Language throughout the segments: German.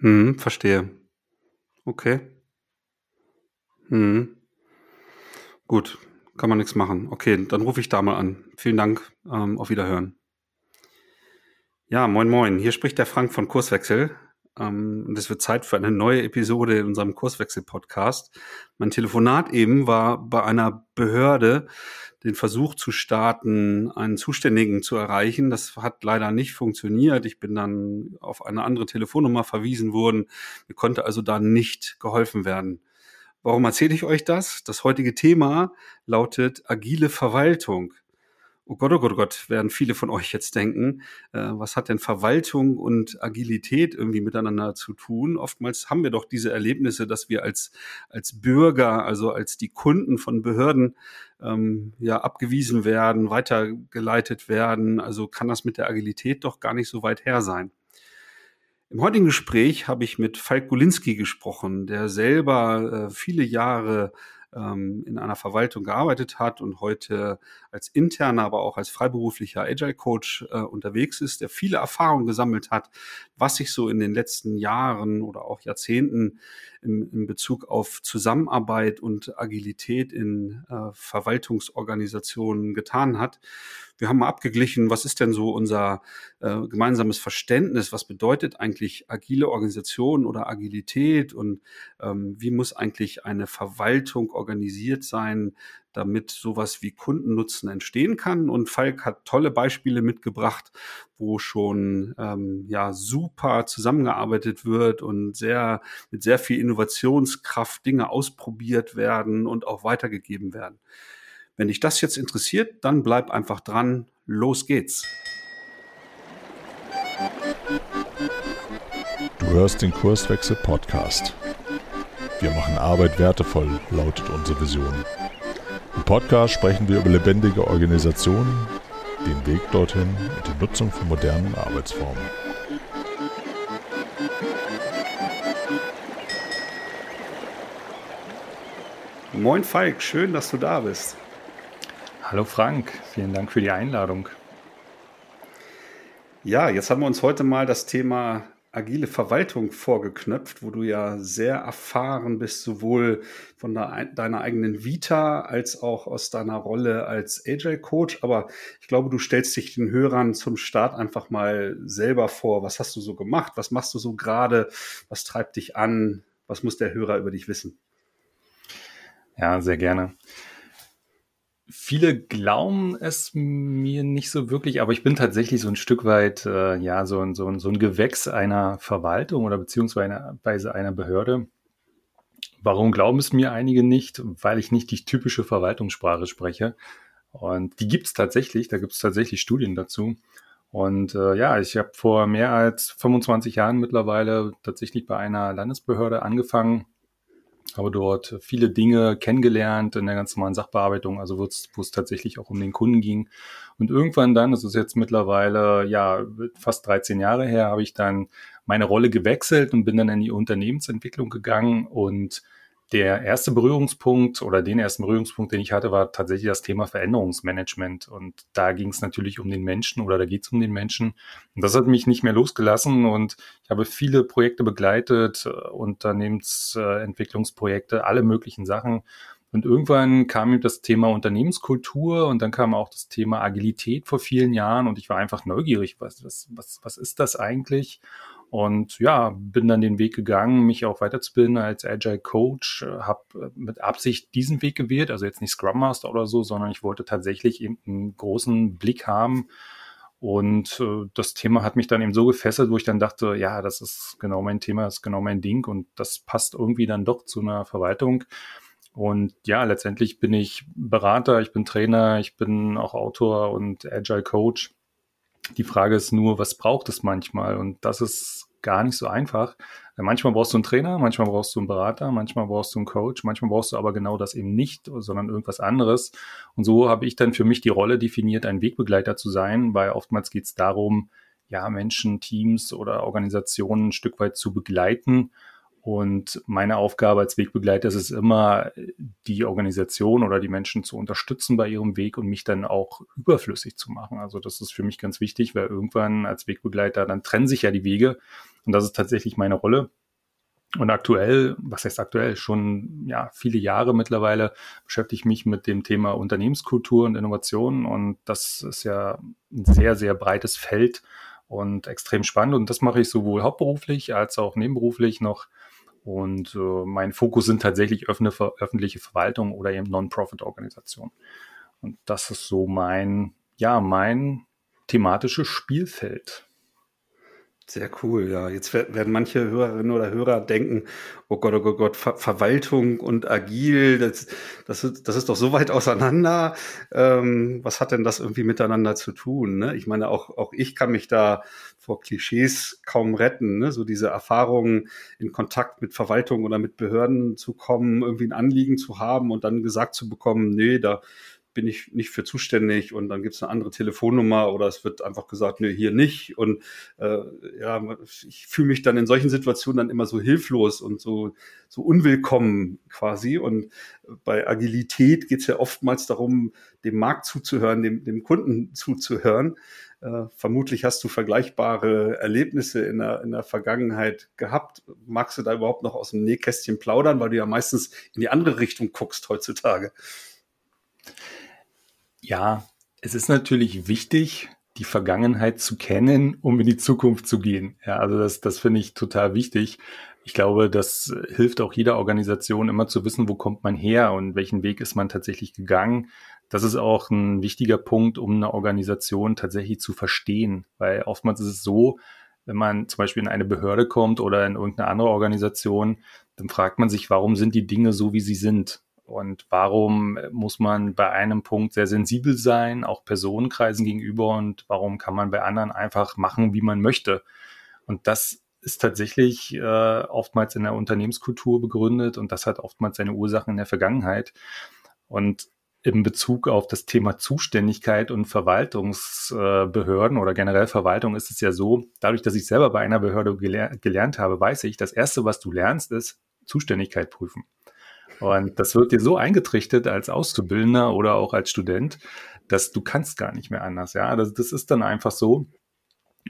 Hm, verstehe. Okay. Mhm. Gut, kann man nix machen. Okay, dann rufe ich da mal an. Vielen Dank, ähm, auf Wiederhören. Ja, moin moin. Hier spricht der Frank von Kurswechsel. Ähm, und es wird Zeit für eine neue Episode in unserem Kurswechsel-Podcast. Mein Telefonat eben war bei einer Behörde, den Versuch zu starten, einen Zuständigen zu erreichen. Das hat leider nicht funktioniert. Ich bin dann auf eine andere Telefonnummer verwiesen worden. Mir konnte also da nicht geholfen werden. Warum erzähle ich euch das? Das heutige Thema lautet agile Verwaltung. Oh Gott, oh Gott, oh Gott, werden viele von euch jetzt denken, äh, was hat denn Verwaltung und Agilität irgendwie miteinander zu tun? Oftmals haben wir doch diese Erlebnisse, dass wir als, als Bürger, also als die Kunden von Behörden, ähm, ja, abgewiesen werden, weitergeleitet werden. Also kann das mit der Agilität doch gar nicht so weit her sein. Im heutigen Gespräch habe ich mit Falk Gulinski gesprochen, der selber äh, viele Jahre ähm, in einer Verwaltung gearbeitet hat und heute als interner, aber auch als freiberuflicher Agile Coach äh, unterwegs ist, der viele Erfahrungen gesammelt hat, was sich so in den letzten Jahren oder auch Jahrzehnten in, in Bezug auf Zusammenarbeit und Agilität in äh, Verwaltungsorganisationen getan hat. Wir haben mal abgeglichen, was ist denn so unser äh, gemeinsames Verständnis, was bedeutet eigentlich agile Organisation oder Agilität und ähm, wie muss eigentlich eine Verwaltung organisiert sein, damit sowas wie Kundennutzen entstehen kann. Und Falk hat tolle Beispiele mitgebracht, wo schon ähm, ja super zusammengearbeitet wird und sehr mit sehr viel Innovationskraft Dinge ausprobiert werden und auch weitergegeben werden. Wenn dich das jetzt interessiert, dann bleib einfach dran. Los geht's. Du hörst den Kurswechsel Podcast. Wir machen Arbeit wertevoll, lautet unsere Vision. Im Podcast sprechen wir über lebendige Organisationen, den Weg dorthin und die Nutzung von modernen Arbeitsformen. Moin Falk, schön, dass du da bist. Hallo Frank, vielen Dank für die Einladung. Ja, jetzt haben wir uns heute mal das Thema agile Verwaltung vorgeknöpft, wo du ja sehr erfahren bist, sowohl von deiner eigenen Vita als auch aus deiner Rolle als Agile Coach. Aber ich glaube, du stellst dich den Hörern zum Start einfach mal selber vor. Was hast du so gemacht? Was machst du so gerade? Was treibt dich an? Was muss der Hörer über dich wissen? Ja, sehr gerne. Viele glauben es mir nicht so wirklich, aber ich bin tatsächlich so ein Stück weit, äh, ja, so ein, so, ein, so ein Gewächs einer Verwaltung oder beziehungsweise einer Behörde. Warum glauben es mir einige nicht? Weil ich nicht die typische Verwaltungssprache spreche. Und die gibt es tatsächlich, da gibt es tatsächlich Studien dazu. Und äh, ja, ich habe vor mehr als 25 Jahren mittlerweile tatsächlich bei einer Landesbehörde angefangen, habe dort viele Dinge kennengelernt in der ganz normalen Sachbearbeitung, also wo es, tatsächlich auch um den Kunden ging. Und irgendwann dann, das ist jetzt mittlerweile ja fast 13 Jahre her, habe ich dann meine Rolle gewechselt und bin dann in die Unternehmensentwicklung gegangen und der erste Berührungspunkt oder den ersten Berührungspunkt, den ich hatte, war tatsächlich das Thema Veränderungsmanagement. Und da ging es natürlich um den Menschen oder da geht es um den Menschen. Und das hat mich nicht mehr losgelassen und ich habe viele Projekte begleitet, äh, Unternehmensentwicklungsprojekte, alle möglichen Sachen. Und irgendwann kam mir das Thema Unternehmenskultur und dann kam auch das Thema Agilität vor vielen Jahren und ich war einfach neugierig, was, was, was ist das eigentlich? Und ja, bin dann den Weg gegangen, mich auch weiterzubilden als Agile Coach, habe äh, mit Absicht diesen Weg gewählt, also jetzt nicht Scrum Master oder so, sondern ich wollte tatsächlich eben einen großen Blick haben. Und äh, das Thema hat mich dann eben so gefesselt, wo ich dann dachte, ja, das ist genau mein Thema, das ist genau mein Ding und das passt irgendwie dann doch zu einer Verwaltung. Und ja, letztendlich bin ich Berater, ich bin Trainer, ich bin auch Autor und Agile Coach. Die Frage ist nur, was braucht es manchmal? Und das ist gar nicht so einfach. Manchmal brauchst du einen Trainer, manchmal brauchst du einen Berater, manchmal brauchst du einen Coach, manchmal brauchst du aber genau das eben nicht, sondern irgendwas anderes. Und so habe ich dann für mich die Rolle definiert, ein Wegbegleiter zu sein, weil oftmals geht es darum, ja, Menschen, Teams oder Organisationen ein Stück weit zu begleiten und meine Aufgabe als Wegbegleiter ist es immer, die Organisation oder die Menschen zu unterstützen bei ihrem Weg und mich dann auch überflüssig zu machen. Also das ist für mich ganz wichtig, weil irgendwann als Wegbegleiter, dann trennen sich ja die Wege Und das ist tatsächlich meine Rolle. Und aktuell, was heißt aktuell, schon ja viele Jahre mittlerweile beschäftige ich mich mit dem Thema Unternehmenskultur und Innovation und das ist ja ein sehr, sehr breites Feld und extrem spannend und das mache ich sowohl hauptberuflich als auch nebenberuflich noch und äh, mein Fokus sind tatsächlich öffentliche Verwaltung oder eben Non-Profit-Organisationen. Und das ist so mein, ja, mein thematisches Spielfeld. Sehr cool, ja. Jetzt werden manche Hörerinnen oder Hörer denken, oh Gott, oh Gott, oh Gott Ver Verwaltung und agil, das, das, ist, das ist doch so weit auseinander. Ähm, was hat denn das irgendwie miteinander zu tun? Ne? Ich meine, auch, auch ich kann mich da vor Klischees kaum retten. Ne? So diese Erfahrungen in Kontakt mit Verwaltung oder mit Behörden zu kommen, irgendwie ein Anliegen zu haben und dann gesagt zu bekommen, nee, da bin ich nicht für zuständig und dann gibt es eine andere Telefonnummer oder es wird einfach gesagt, nee, hier nicht. Und äh, ja, ich fühle mich dann in solchen Situationen dann immer so hilflos und so, so unwillkommen quasi. Und bei Agilität geht es ja oftmals darum, dem Markt zuzuhören, dem, dem Kunden zuzuhören. Äh, vermutlich hast du vergleichbare Erlebnisse in der, in der Vergangenheit gehabt. Magst du da überhaupt noch aus dem Nähkästchen plaudern, weil du ja meistens in die andere Richtung guckst heutzutage? Ja, es ist natürlich wichtig, die Vergangenheit zu kennen, um in die Zukunft zu gehen. Ja, also das, das finde ich total wichtig. Ich glaube, das hilft auch jeder Organisation immer zu wissen, wo kommt man her und welchen Weg ist man tatsächlich gegangen. Das ist auch ein wichtiger Punkt, um eine Organisation tatsächlich zu verstehen, weil oftmals ist es so, wenn man zum Beispiel in eine Behörde kommt oder in irgendeine andere Organisation, dann fragt man sich, warum sind die Dinge so, wie sie sind? Und warum muss man bei einem Punkt sehr sensibel sein, auch Personenkreisen gegenüber? Und warum kann man bei anderen einfach machen, wie man möchte? Und das ist tatsächlich äh, oftmals in der Unternehmenskultur begründet und das hat oftmals seine Ursachen in der Vergangenheit. Und in Bezug auf das Thema Zuständigkeit und Verwaltungsbehörden oder generell Verwaltung ist es ja so, dadurch, dass ich selber bei einer Behörde geler gelernt habe, weiß ich, das Erste, was du lernst, ist Zuständigkeit prüfen. Und das wird dir so eingetrichtert als Auszubildender oder auch als Student, dass du kannst gar nicht mehr anders. Ja, das, das ist dann einfach so.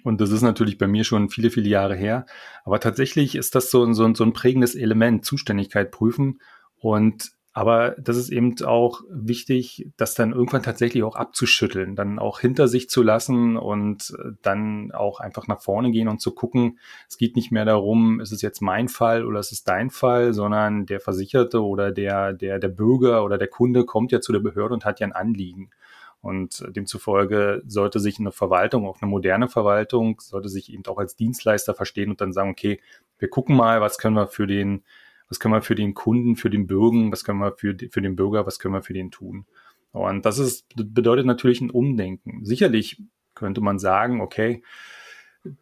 Und das ist natürlich bei mir schon viele, viele Jahre her. Aber tatsächlich ist das so, so, so ein prägendes Element, Zuständigkeit prüfen. Und aber das ist eben auch wichtig, das dann irgendwann tatsächlich auch abzuschütteln, dann auch hinter sich zu lassen und äh, dann auch einfach nach vorne gehen und zu gucken, es geht nicht mehr darum, ist es jetzt mein Fall oder ist es dein Fall, sondern der Versicherte oder der, der, der Bürger oder der Kunde kommt ja zu der Behörde und hat ja ein Anliegen. Und demzufolge sollte sich eine Verwaltung, auch eine moderne Verwaltung, sollte sich eben auch als Dienstleister verstehen und dann sagen, okay, wir gucken mal, was können wir für den was können wir für den Kunden, für den Bürger, was können wir für, für den Bürger, was können wir für den tun. Und das ist, bedeutet natürlich ein Umdenken. Sicherlich könnte man sagen, okay,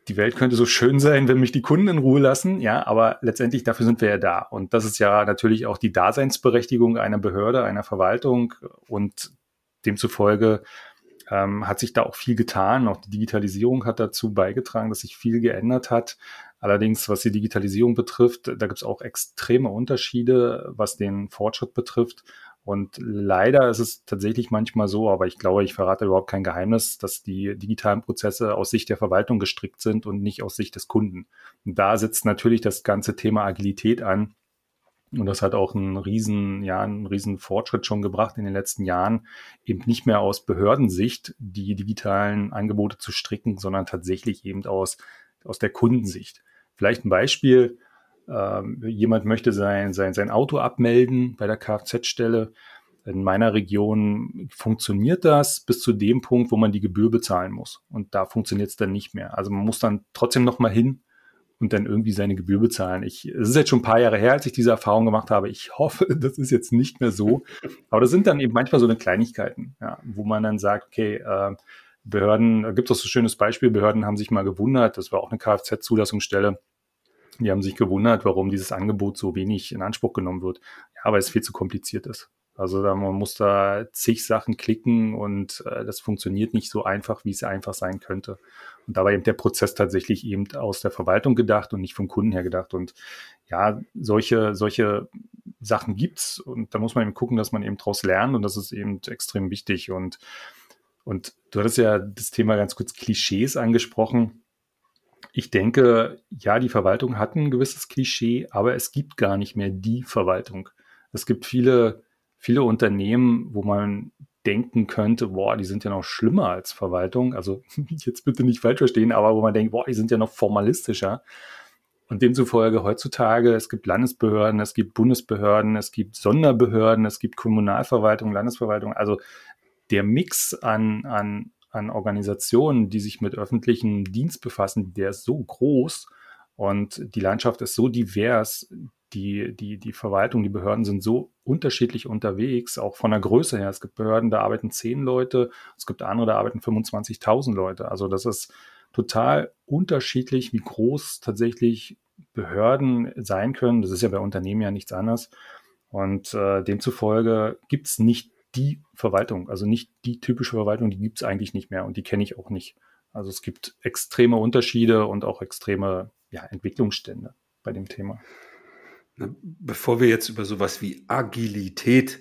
die Welt könnte so schön sein, wenn mich die Kunden in Ruhe lassen, ja, aber letztendlich dafür sind wir ja da. Und das ist ja natürlich auch die Daseinsberechtigung einer Behörde, einer Verwaltung und demzufolge ähm, hat sich da auch viel getan. Auch die Digitalisierung hat dazu beigetragen, dass sich viel geändert hat. Allerdings, was die Digitalisierung betrifft, da gibt es auch extreme Unterschiede, was den Fortschritt betrifft. Und leider ist es tatsächlich manchmal so, aber ich glaube, ich verrate überhaupt kein Geheimnis, dass die digitalen Prozesse aus Sicht der Verwaltung gestrickt sind und nicht aus Sicht des Kunden. Und da setzt natürlich das ganze Thema Agilität an. Und das hat auch einen riesen, ja, einen riesen Fortschritt schon gebracht in den letzten Jahren, eben nicht mehr aus Behördensicht die digitalen Angebote zu stricken, sondern tatsächlich eben aus, aus der Kundensicht. Vielleicht ein Beispiel. Ähm, jemand möchte sein, sein, sein Auto abmelden bei der Kfz-Stelle. In meiner Region funktioniert das bis zu dem Punkt, wo man die Gebühr bezahlen muss. Und da funktioniert es dann nicht mehr. Also man muss dann trotzdem nochmal hin und dann irgendwie seine Gebühr bezahlen. Ich, es ist jetzt schon ein paar Jahre her, als ich diese Erfahrung gemacht habe. Ich hoffe, das ist jetzt nicht mehr so. Aber das sind dann eben manchmal so eine Kleinigkeiten, ja, wo man dann sagt, okay, äh, Behörden, da gibt es so ein schönes Beispiel, Behörden haben sich mal gewundert, das war auch eine Kfz-Zulassungsstelle, die haben sich gewundert, warum dieses Angebot so wenig in Anspruch genommen wird. Ja, weil es viel zu kompliziert ist. Also da, man muss da zig Sachen klicken und äh, das funktioniert nicht so einfach, wie es einfach sein könnte. Und da war eben der Prozess tatsächlich eben aus der Verwaltung gedacht und nicht vom Kunden her gedacht. Und ja, solche, solche Sachen gibt's und da muss man eben gucken, dass man eben draus lernt und das ist eben extrem wichtig. Und und du hattest ja das Thema ganz kurz Klischees angesprochen. Ich denke, ja, die Verwaltung hat ein gewisses Klischee, aber es gibt gar nicht mehr die Verwaltung. Es gibt viele, viele Unternehmen, wo man denken könnte, boah, die sind ja noch schlimmer als Verwaltung. Also jetzt bitte nicht falsch verstehen, aber wo man denkt, boah, die sind ja noch formalistischer. Und demzufolge heutzutage, es gibt Landesbehörden, es gibt Bundesbehörden, es gibt Sonderbehörden, es gibt Kommunalverwaltung, Landesverwaltung. Also der Mix an, an, an Organisationen, die sich mit öffentlichem Dienst befassen, der ist so groß und die Landschaft ist so divers, die, die, die Verwaltung, die Behörden sind so unterschiedlich unterwegs, auch von der Größe her. Es gibt Behörden, da arbeiten zehn Leute, es gibt andere, da arbeiten 25.000 Leute. Also das ist total unterschiedlich, wie groß tatsächlich Behörden sein können. Das ist ja bei Unternehmen ja nichts anderes. Und äh, demzufolge gibt es nicht die Verwaltung, also nicht die typische Verwaltung, die gibt es eigentlich nicht mehr und die kenne ich auch nicht. Also es gibt extreme Unterschiede und auch extreme ja, Entwicklungsstände bei dem Thema. Bevor wir jetzt über sowas wie Agilität,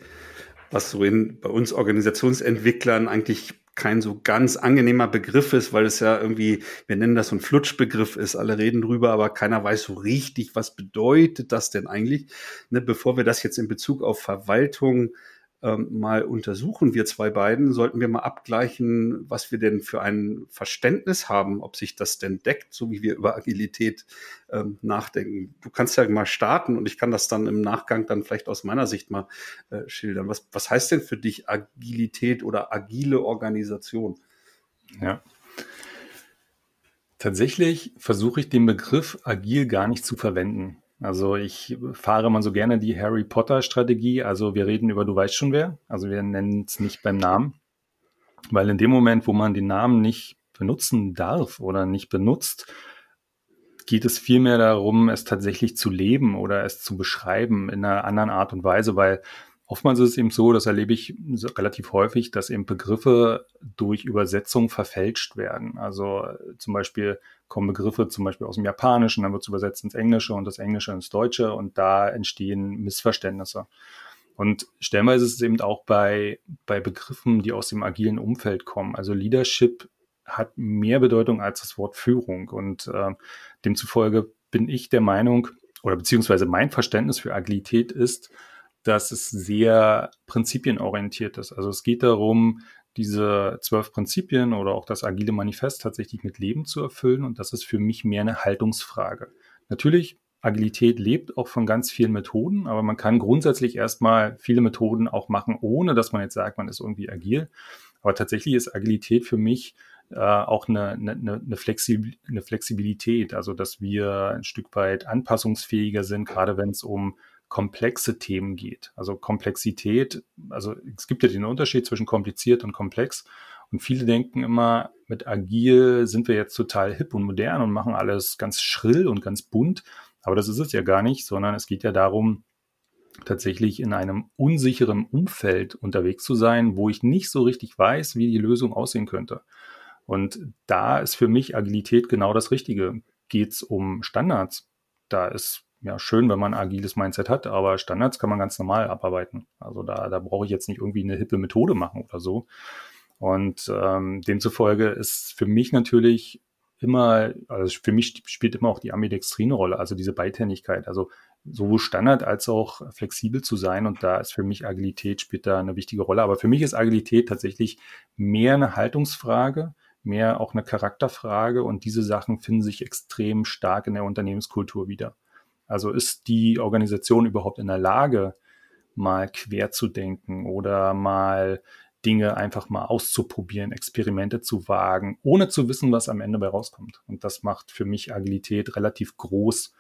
was so in, bei uns Organisationsentwicklern eigentlich kein so ganz angenehmer Begriff ist, weil es ja irgendwie, wir nennen das so ein Flutschbegriff ist, alle reden drüber, aber keiner weiß so richtig, was bedeutet das denn eigentlich. Ne, bevor wir das jetzt in Bezug auf Verwaltung ähm, mal untersuchen, wir zwei beiden, sollten wir mal abgleichen, was wir denn für ein Verständnis haben, ob sich das denn deckt, so wie wir über Agilität ähm, nachdenken. Du kannst ja mal starten und ich kann das dann im Nachgang dann vielleicht aus meiner Sicht mal äh, schildern. Was, was heißt denn für dich Agilität oder agile Organisation? Ja. Tatsächlich versuche ich den Begriff agil gar nicht zu verwenden. Also ich fahre mal so gerne die Harry Potter Strategie. Also wir reden über du weißt schon wer. Also wir nennen es nicht beim Namen. Weil in dem Moment, wo man den Namen nicht benutzen darf oder nicht benutzt, geht es vielmehr darum, es tatsächlich zu leben oder es zu beschreiben in einer anderen Art und Weise, weil Oftmals ist es eben so, das erlebe ich relativ häufig, dass eben Begriffe durch Übersetzung verfälscht werden. Also zum Beispiel kommen Begriffe zum Beispiel aus dem Japanischen, dann wird es übersetzt ins Englische und das Englische ins Deutsche und da entstehen Missverständnisse. Und stellenweise ist es eben auch bei, bei Begriffen, die aus dem agilen Umfeld kommen. Also Leadership hat mehr Bedeutung als das Wort Führung und äh, demzufolge bin ich der Meinung, oder beziehungsweise mein Verständnis für Agilität ist, dass es sehr prinzipienorientiert ist. Also es geht darum, diese zwölf Prinzipien oder auch das agile Manifest tatsächlich mit Leben zu erfüllen. Und das ist für mich mehr eine Haltungsfrage. Natürlich, Agilität lebt auch von ganz vielen Methoden, aber man kann grundsätzlich erstmal viele Methoden auch machen, ohne dass man jetzt sagt, man ist irgendwie agil. Aber tatsächlich ist Agilität für mich äh, auch eine, eine, eine, Flexib eine Flexibilität, also dass wir ein Stück weit anpassungsfähiger sind, gerade wenn es um komplexe Themen geht. Also Komplexität, also es gibt ja den Unterschied zwischen kompliziert und komplex. Und viele denken immer, mit agil sind wir jetzt total hip und modern und machen alles ganz schrill und ganz bunt. Aber das ist es ja gar nicht, sondern es geht ja darum, tatsächlich in einem unsicheren Umfeld unterwegs zu sein, wo ich nicht so richtig weiß, wie die Lösung aussehen könnte. Und da ist für mich Agilität genau das Richtige. Geht es um Standards? Da ist ja, schön, wenn man ein agiles Mindset hat, aber Standards kann man ganz normal abarbeiten. Also da, da brauche ich jetzt nicht irgendwie eine hippe Methode machen oder so. Und ähm, demzufolge ist für mich natürlich immer, also für mich spielt immer auch die Ambidextrine Rolle, also diese Beidhändigkeit, also sowohl Standard als auch flexibel zu sein. Und da ist für mich Agilität spielt da eine wichtige Rolle. Aber für mich ist Agilität tatsächlich mehr eine Haltungsfrage, mehr auch eine Charakterfrage. Und diese Sachen finden sich extrem stark in der Unternehmenskultur wieder. Also ist die Organisation überhaupt in der Lage, mal quer zu denken oder mal Dinge einfach mal auszuprobieren, Experimente zu wagen, ohne zu wissen, was am Ende bei rauskommt. Und das macht für mich Agilität relativ groß.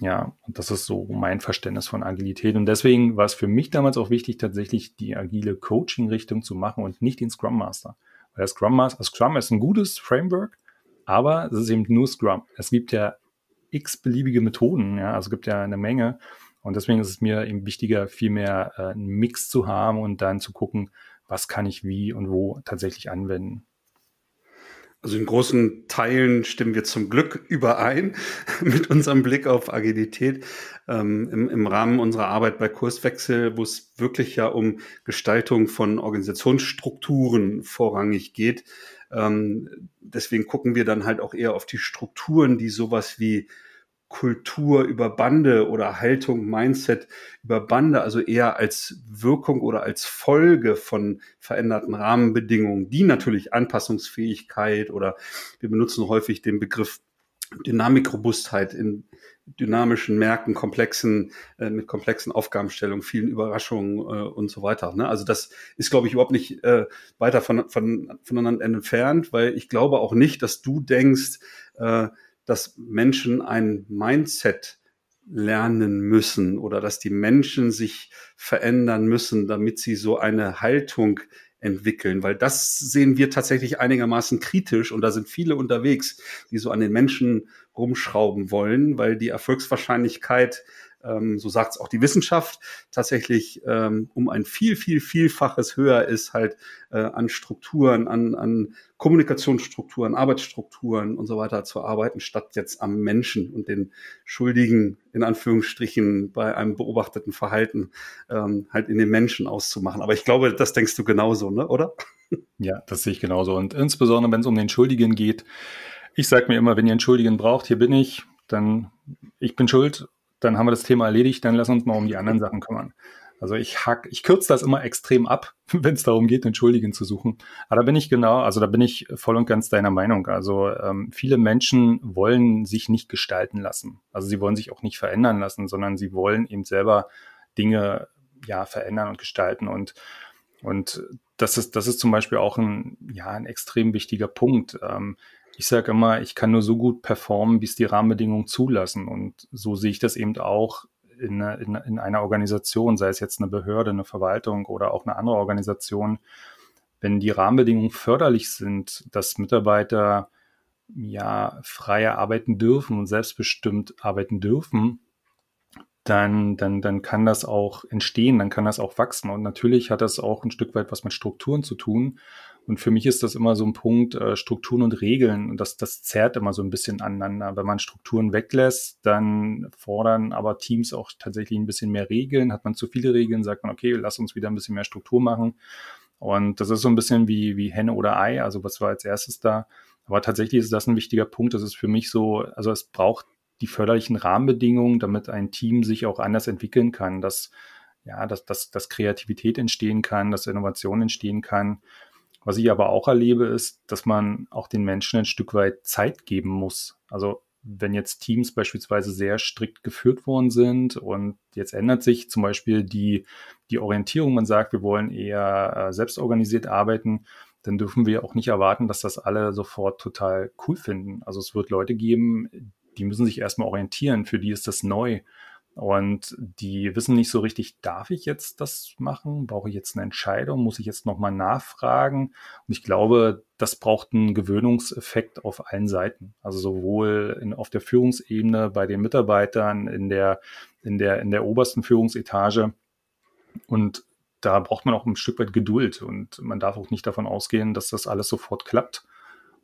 Ja, und das ist so mein Verständnis von Agilität. Und deswegen war es für mich damals auch wichtig, tatsächlich die agile Coaching-Richtung zu machen und nicht den Scrum Master. Weil Scrum Master, Scrum ist ein gutes Framework, aber es ist eben nur Scrum. Es gibt ja x beliebige Methoden. Ja, also es gibt ja eine Menge. Und deswegen ist es mir eben wichtiger, viel mehr äh, einen Mix zu haben und dann zu gucken, was kann ich wie und wo tatsächlich anwenden. Also in großen Teilen stimmen wir zum Glück überein mit unserem Blick auf Agilität ähm, im, im Rahmen unserer Arbeit bei Kurswechsel, wo es wirklich ja um Gestaltung von Organisationsstrukturen vorrangig geht Ähm, deswegen gucken wir dann halt auch eher auf die Strukturen, die sowas wie Kultur über Bande oder Haltung, Mindset über Bande, also eher als Wirkung oder als Folge von veränderten Rahmenbedingungen, die natürlich Anpassungsfähigkeit oder wir benutzen häufig den Begriff Dynamikrobustheit in dynamischen Märkten, komplexen, äh, mit komplexen Aufgabenstellungen, vielen Überraschungen äh, und so weiter. Ne? Also das ist, glaube ich, überhaupt nicht äh, weiter von, von, voneinander entfernt, weil ich glaube auch nicht, dass du denkst, äh, dass Menschen ein Mindset lernen müssen oder dass die Menschen sich verändern müssen, damit sie so eine Haltung entwickeln, weil das sehen wir tatsächlich einigermaßen kritisch und da sind viele unterwegs, die so an den Menschen rumschrauben wollen, weil die Erfolgswahrscheinlichkeit ähm, so sagt es auch die Wissenschaft, tatsächlich ähm, um ein viel, viel, vielfaches höher ist halt äh, an Strukturen, an, an Kommunikationsstrukturen, Arbeitsstrukturen und so weiter zu arbeiten, statt jetzt am Menschen und den Schuldigen in Anführungsstrichen bei einem beobachteten Verhalten ähm, halt in den Menschen auszumachen. Aber ich glaube, das denkst du genauso, ne? oder? Ja, das sehe ich genauso. Und insbesondere, wenn es um den Schuldigen geht, ich sage mir immer, wenn ihr einen Schuldigen braucht, hier bin ich, dann ich bin schuld dann haben wir das Thema erledigt, dann lass uns mal um die anderen Sachen kümmern. Also ich hack, ich kürze das immer extrem ab, wenn es darum geht, Entschuldigen zu suchen. Aber da bin ich genau, also da bin ich voll und ganz deiner Meinung. Also ähm, viele Menschen wollen sich nicht gestalten lassen. Also sie wollen sich auch nicht verändern lassen, sondern sie wollen eben selber Dinge ja verändern und gestalten. Und und das ist das ist zum Beispiel auch ein ja ein extrem wichtiger Punkt. Ähm, ich sage immer, ich kann nur so gut performen, wie es die Rahmenbedingungen zulassen. Und so sehe ich das eben auch in, in, in einer Organisation, sei es jetzt eine Behörde, eine Verwaltung oder auch eine andere Organisation. Wenn die Rahmenbedingungen förderlich sind, dass Mitarbeiter ja freier arbeiten dürfen und selbstbestimmt arbeiten dürfen, dann, dann, dann kann das auch entstehen, dann kann das auch wachsen. Und natürlich hat das auch ein Stück weit was mit Strukturen zu tun. Und für mich ist das immer so ein Punkt, äh, Strukturen und Regeln. Und das, das zerrt immer so ein bisschen aneinander. Wenn man Strukturen weglässt, dann fordern aber Teams auch tatsächlich ein bisschen mehr Regeln. Hat man zu viele Regeln, sagt man, okay, lass uns wieder ein bisschen mehr Struktur machen. Und das ist so ein bisschen wie, wie Henne oder Ei. Also was war als erstes da? Aber tatsächlich ist das ein wichtiger Punkt. Das ist für mich so, also es braucht die förderlichen Rahmenbedingungen, damit ein Team sich auch anders entwickeln kann, dass, ja, dass, dass, dass Kreativität entstehen kann, dass Innovation entstehen kann. Was ich aber auch erlebe, ist, dass man auch den Menschen ein Stück weit Zeit geben muss. Also wenn jetzt Teams beispielsweise sehr strikt geführt worden sind und jetzt ändert sich zum Beispiel die, die Orientierung, man sagt, wir wollen eher äh, selbstorganisiert arbeiten, dann dürfen wir auch nicht erwarten, dass das alle sofort total cool finden. Also es wird Leute geben, die müssen sich erstmal orientieren, für die ist das neu. Und die wissen nicht so richtig, darf ich jetzt das machen? Brauche ich jetzt eine Entscheidung? Muss ich jetzt nochmal nachfragen? Und ich glaube, das braucht einen Gewöhnungseffekt auf allen Seiten. Also sowohl in, auf der Führungsebene, bei den Mitarbeitern, in der, in der, in der obersten Führungsetage. Und da braucht man auch ein Stück weit Geduld. Und man darf auch nicht davon ausgehen, dass das alles sofort klappt.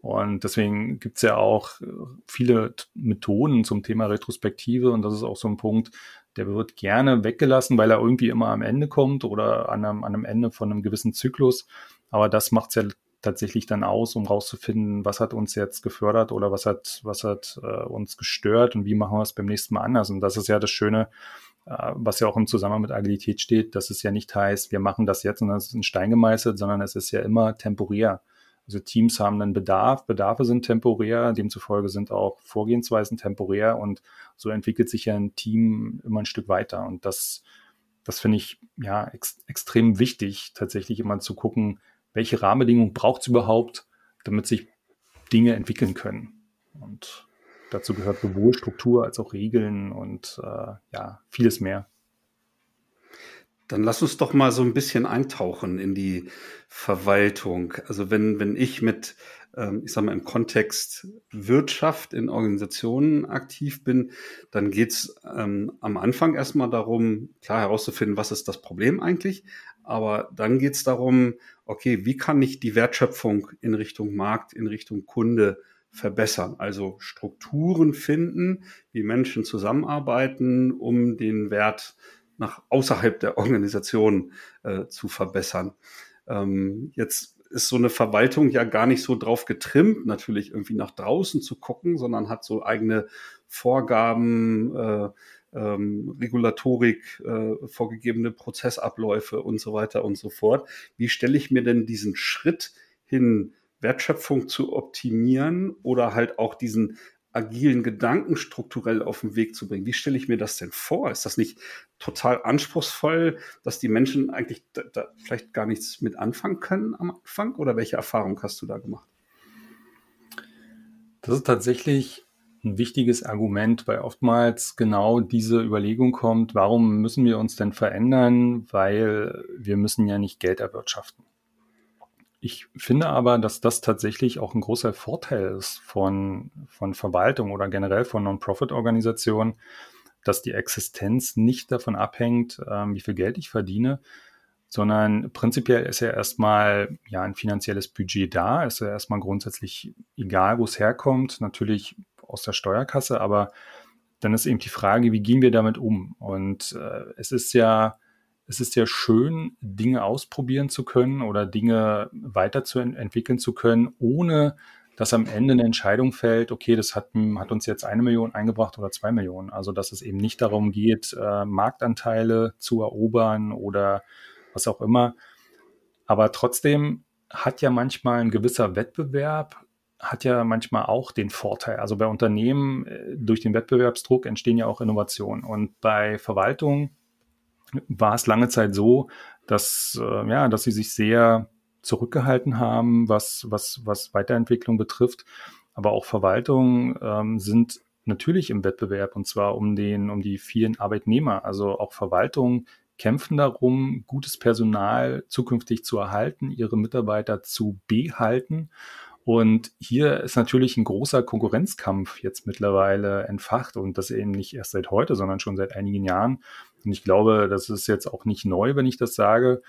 Und deswegen gibt es ja auch äh, viele Methoden zum Thema Retrospektive und das ist auch so ein Punkt, der wird gerne weggelassen, weil er irgendwie immer am Ende kommt oder an einem, an einem Ende von einem gewissen Zyklus. Aber das macht es ja tatsächlich dann aus, um rauszufinden, was hat uns jetzt gefördert oder was hat, was hat äh, uns gestört und wie machen wir es beim nächsten Mal anders. Und das ist ja das Schöne, äh, was ja auch im Zusammenhang mit Agilität steht, dass es ja nicht heißt, wir machen das jetzt und das ist ein Stein gemeißelt, sondern es ist ja immer temporär. Also Teams haben einen Bedarf, Bedarfe sind temporär, demzufolge sind auch Vorgehensweisen temporär und so entwickelt sich ja ein Team immer ein Stück weiter. Und das, das finde ich ja ex extrem wichtig, tatsächlich immer zu gucken, welche Rahmenbedingungen braucht es überhaupt, damit sich Dinge entwickeln können. Und dazu gehört sowohl Struktur als auch Regeln und äh, ja, vieles mehr. Dann lass uns doch mal so ein bisschen eintauchen in die Verwaltung. Also wenn, wenn ich mit, ähm, ich sag mal, im Kontext Wirtschaft in Organisationen aktiv bin, dann geht's ähm, am Anfang erstmal darum, klar herauszufinden, was ist das Problem eigentlich. Aber dann geht's darum, okay, wie kann ich die Wertschöpfung in Richtung Markt, in Richtung Kunde verbessern. Also Strukturen finden, wie Menschen zusammenarbeiten, um den Wert nach außerhalb der Organisation äh, zu verbessern. Ähm, jetzt ist so eine Verwaltung ja gar nicht so drauf getrimmt, natürlich irgendwie nach draußen zu gucken, sondern hat so eigene Vorgaben, äh, ähm, Regulatorik, äh, vorgegebene Prozessabläufe und so weiter und so fort. Wie stelle ich mir denn diesen Schritt hin, Wertschöpfung zu optimieren oder halt auch diesen agilen Gedanken strukturell auf den Weg zu bringen. Wie stelle ich mir das denn vor? Ist das nicht total anspruchsvoll, dass die Menschen eigentlich da, da vielleicht gar nichts mit anfangen können am Anfang? Oder welche Erfahrung hast du da gemacht? Das ist tatsächlich ein wichtiges Argument, weil oftmals genau diese Überlegung kommt, warum müssen wir uns denn verändern? Weil wir müssen ja nicht Geld erwirtschaften. Ich finde aber, dass das tatsächlich auch ein großer Vorteil ist von, von Verwaltung oder generell von Non-Profit-Organisationen, dass die Existenz nicht davon abhängt, ähm, wie viel Geld ich verdiene, sondern prinzipiell ist ja erstmal ja ein finanzielles Budget da, ist ja erstmal grundsätzlich egal, wo es herkommt, natürlich aus der Steuerkasse, aber dann ist eben die Frage, wie gehen wir damit um? Und äh, es ist ja es ist ja schön, Dinge ausprobieren zu können oder Dinge weiterzuentwickeln zu können, ohne dass am Ende eine Entscheidung fällt, okay, das hat, hat uns jetzt eine Million eingebracht oder zwei Millionen. Also dass es eben nicht darum geht, äh, Marktanteile zu erobern oder was auch immer. Aber trotzdem hat ja manchmal ein gewisser Wettbewerb, hat ja manchmal auch den Vorteil. Also bei Unternehmen äh, durch den Wettbewerbsdruck entstehen ja auch Innovationen. Und bei Verwaltungen war es lange Zeit so, dass, äh, ja, dass sie sich sehr zurückgehalten haben, was, was, was Weiterentwicklung betrifft. Aber auch Verwaltungen ähm, sind natürlich im Wettbewerb und zwar um den, um die vielen Arbeitnehmer. Also auch Verwaltungen kämpfen darum, gutes Personal zukünftig zu erhalten, ihre Mitarbeiter zu behalten. Und hier ist natürlich ein großer Konkurrenzkampf jetzt mittlerweile entfacht und das eben nicht erst seit heute, sondern schon seit einigen Jahren. Und ich glaube, das ist jetzt auch nicht neu, wenn ich das sage.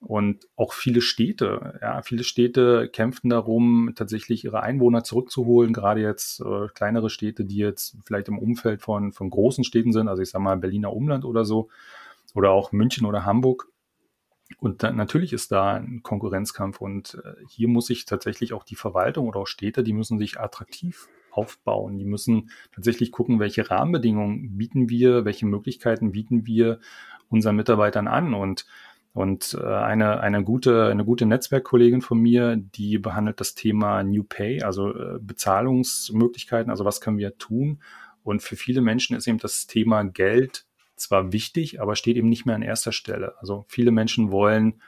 Und auch viele Städte, ja, viele Städte kämpfen darum, tatsächlich ihre Einwohner zurückzuholen, gerade jetzt äh, kleinere Städte, die jetzt vielleicht im Umfeld von, von großen Städten sind, also ich sage mal Berliner Umland oder so, oder auch München oder Hamburg. Und dann, natürlich ist da ein Konkurrenzkampf und äh, hier muss sich tatsächlich auch die Verwaltung oder auch Städte, die müssen sich attraktiv aufbauen. Die müssen tatsächlich gucken, welche Rahmenbedingungen bieten wir, welche Möglichkeiten bieten wir unseren Mitarbeitern an. Und, und äh, eine, eine, gute, eine gute Netzwerkkollegin von mir, die behandelt das Thema New Pay, also äh, Bezahlungsmöglichkeiten, also was können wir tun. Und für viele Menschen ist eben das Thema Geld zwar wichtig, aber steht eben nicht mehr an erster Stelle. Also viele Menschen wollen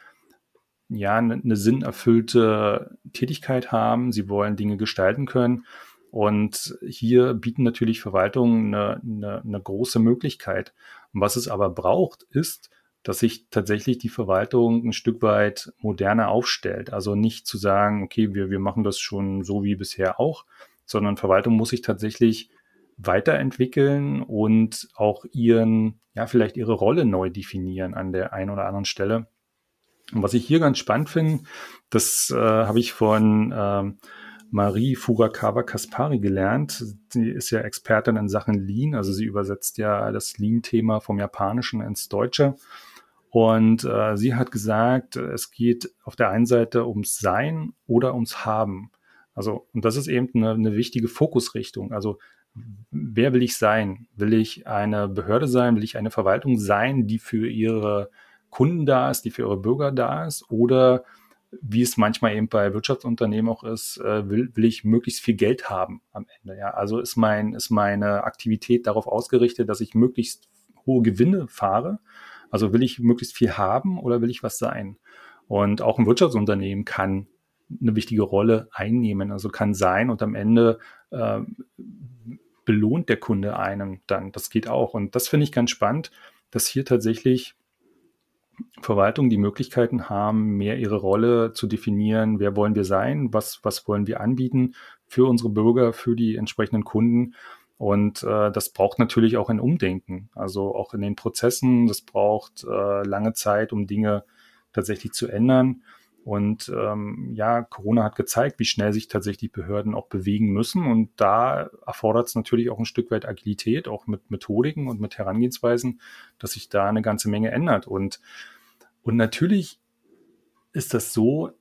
ja eine, eine sinnerfüllte Tätigkeit haben, sie wollen Dinge gestalten können und hier bieten natürlich Verwaltungen eine, eine, eine große Möglichkeit. Und was es aber braucht, ist, dass sich tatsächlich die Verwaltung ein Stück weit moderner aufstellt. Also nicht zu sagen, okay, wir, wir machen das schon so wie bisher auch, sondern Verwaltung muss sich tatsächlich weiterentwickeln und auch ihren, ja, vielleicht ihre Rolle neu definieren an der einen oder anderen Stelle. Und was ich hier ganz spannend finde, das äh, habe ich von ähm, Marie Furakawa Kaspari gelernt. Sie ist ja Expertin in Sachen Lean, also sie übersetzt ja das Lean-Thema vom Japanischen ins Deutsche. Und äh, sie hat gesagt, es geht auf der einen Seite ums Sein oder ums Haben. Also, und das ist eben eine, eine wichtige Fokusrichtung. Also, wer will ich sein? Will ich eine Behörde sein? Will ich eine Verwaltung sein, die für ihre Kunden da ist, die für ihre Bürger da ist? Oder wie es manchmal eben bei Wirtschaftsunternehmen auch ist, äh, will, will ich möglichst viel Geld haben am Ende. Ja, also ist mein ist meine Aktivität darauf ausgerichtet, dass ich möglichst hohe Gewinne fahre. Also will ich möglichst viel haben oder will ich was sein? Und auch ein Wirtschaftsunternehmen kann eine wichtige Rolle einnehmen. Also kann sein und am Ende äh, belohnt der Kunde einem dann. Das geht auch. Und das finde ich ganz spannend, dass hier tatsächlich Verwaltung die Möglichkeiten haben, mehr ihre Rolle zu definieren, wer wollen wir sein, was, was wollen wir anbieten für unsere Bürger, für die entsprechenden Kunden. Und äh, das braucht natürlich auch ein Umdenken, also auch in den Prozessen. Das braucht äh, lange Zeit, um Dinge tatsächlich zu ändern. Und ähm, ja, Corona hat gezeigt, wie schnell sich tatsächlich Behörden auch bewegen müssen. Und da erfordert es natürlich auch ein Stück weit Agilität, auch mit Methodiken und mit Herangehensweisen, dass sich da eine ganze Menge ändert. Und, und natürlich ist das so,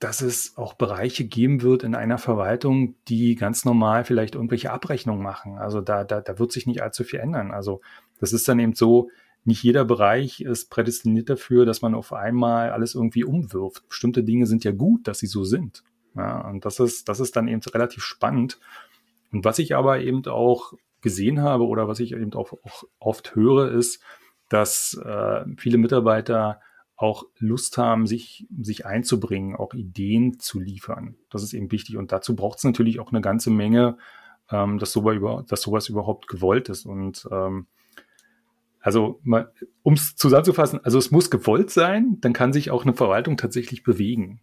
dass es auch Bereiche geben wird in einer Verwaltung, die ganz normal vielleicht irgendwelche Abrechnungen machen. Also da, da, da wird sich nicht allzu viel ändern. Also das ist dann eben so, nicht jeder Bereich ist prädestiniert dafür, dass man auf einmal alles irgendwie umwirft. Bestimmte Dinge sind ja gut, dass sie so sind. Ja, und das ist, das ist dann eben relativ spannend. Und was ich aber eben auch gesehen habe oder was ich eben auch, auch oft höre, ist, dass äh, viele Mitarbeiter auch Lust haben, sich, sich einzubringen, auch Ideen zu liefern. Das ist eben wichtig. Und dazu braucht es natürlich auch eine ganze Menge, ähm, dass, sowas über, dass sowas überhaupt gewollt ist. Und ähm, also, um es zusammenzufassen, also es muss gewollt sein, dann kann sich auch eine Verwaltung tatsächlich bewegen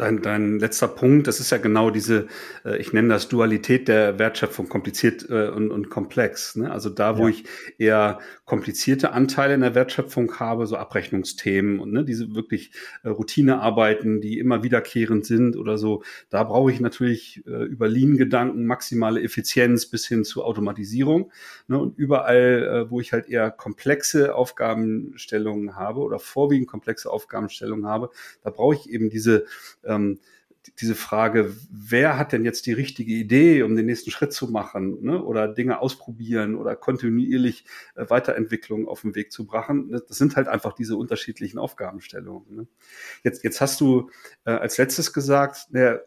dein, dein letzter Punkt, das ist ja genau diese, äh, ich nenne das Dualität der Wertschöpfung, kompliziert äh, und, und komplex. Ne? Also da, wo ja. ich eher komplizierte Anteile in der Wertschöpfung habe, so Abrechnungsthemen und ne, diese wirklich äh, Routinearbeiten, die immer wiederkehrend sind oder so, da brauche ich natürlich äh, über Lean-Gedanken maximale Effizienz bis hin zu Automatisierung. Ne? Und überall, äh, wo ich halt eher komplexe Aufgabenstellungen habe oder vorwiegend komplexe Aufgabenstellungen habe, da brauche ich eben diese ähm, diese Frage, wer hat denn jetzt die richtige Idee, um den nächsten Schritt zu machen ne? oder Dinge ausprobieren oder kontinuierlich äh, Weiterentwicklung auf den Weg zu brachen, ne? das sind halt einfach diese unterschiedlichen Aufgabenstellungen. Ne? Jetzt, jetzt hast du äh, als letztes gesagt, der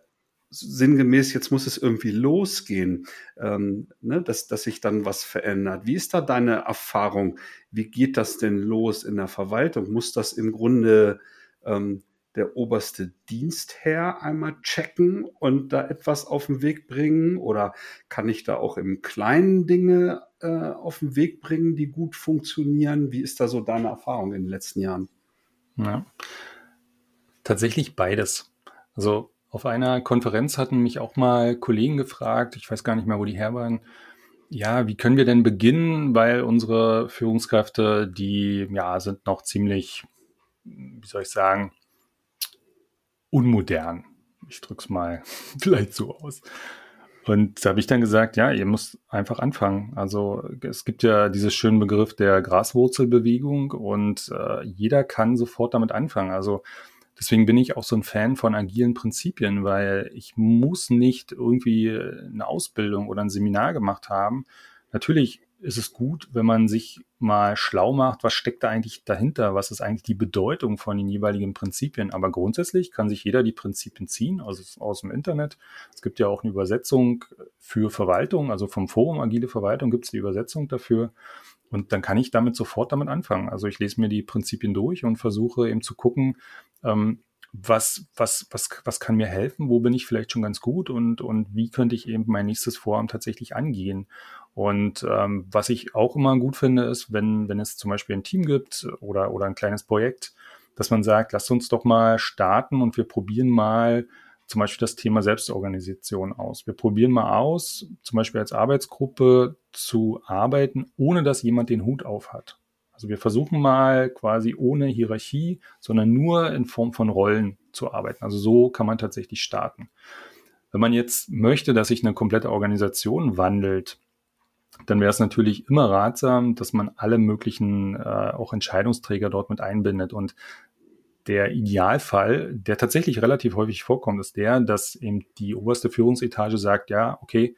sinngemäß, jetzt muss es irgendwie losgehen, ähm, ne, dass, dass sich dann was verändert. Wie ist da deine Erfahrung? Wie geht das denn los in der Verwaltung? Muss das im Grunde ähm, der oberste Dienstherr einmal checken und da etwas auf den Weg bringen? Oder kann ich da auch im Kleinen Dinge äh, auf den Weg bringen, die gut funktionieren? Wie ist da so deine Erfahrung in den letzten Jahren? Ja. Tatsächlich beides. Also auf einer Konferenz hatten mich auch mal Kollegen gefragt, ich weiß gar nicht mehr, wo die her waren, ja, wie können wir denn beginnen, weil unsere Führungskräfte, die ja sind noch ziemlich, wie soll ich sagen, unmodern. Ich drück's mal vielleicht so aus. Und da habe ich dann gesagt, ja, ihr müsst einfach anfangen. Also es gibt ja diesen schönen Begriff der Graswurzelbewegung und äh, jeder kann sofort damit anfangen. Also deswegen bin ich auch so ein Fan von agilen Prinzipien, weil ich muss nicht irgendwie eine Ausbildung oder ein Seminar gemacht haben. Natürlich ist es gut, wenn man sich mal schlau macht, was steckt da eigentlich dahinter, was ist eigentlich die Bedeutung von den jeweiligen Prinzipien. Aber grundsätzlich kann sich jeder die Prinzipien ziehen aus, aus dem Internet. Es gibt ja auch eine Übersetzung für Verwaltung, also vom Forum Agile Verwaltung gibt es die Übersetzung dafür. Und dann kann ich damit sofort damit anfangen. Also ich lese mir die Prinzipien durch und versuche eben zu gucken, ähm, was, was, was, was kann mir helfen, wo bin ich vielleicht schon ganz gut und, und wie könnte ich eben mein nächstes Vorhaben tatsächlich angehen. Und ähm, was ich auch immer gut finde, ist, wenn, wenn es zum Beispiel ein Team gibt oder, oder ein kleines Projekt, dass man sagt, lasst uns doch mal starten und wir probieren mal zum Beispiel das Thema Selbstorganisation aus. Wir probieren mal aus, zum Beispiel als Arbeitsgruppe zu arbeiten, ohne dass jemand den Hut auf hat. Also wir versuchen mal quasi ohne Hierarchie, sondern nur in Form von Rollen zu arbeiten. Also so kann man tatsächlich starten. Wenn man jetzt möchte, dass sich eine komplette Organisation wandelt, dann wäre es natürlich immer ratsam, dass man alle möglichen äh, auch Entscheidungsträger dort mit einbindet. Und der Idealfall, der tatsächlich relativ häufig vorkommt, ist der, dass eben die oberste Führungsetage sagt, ja, okay,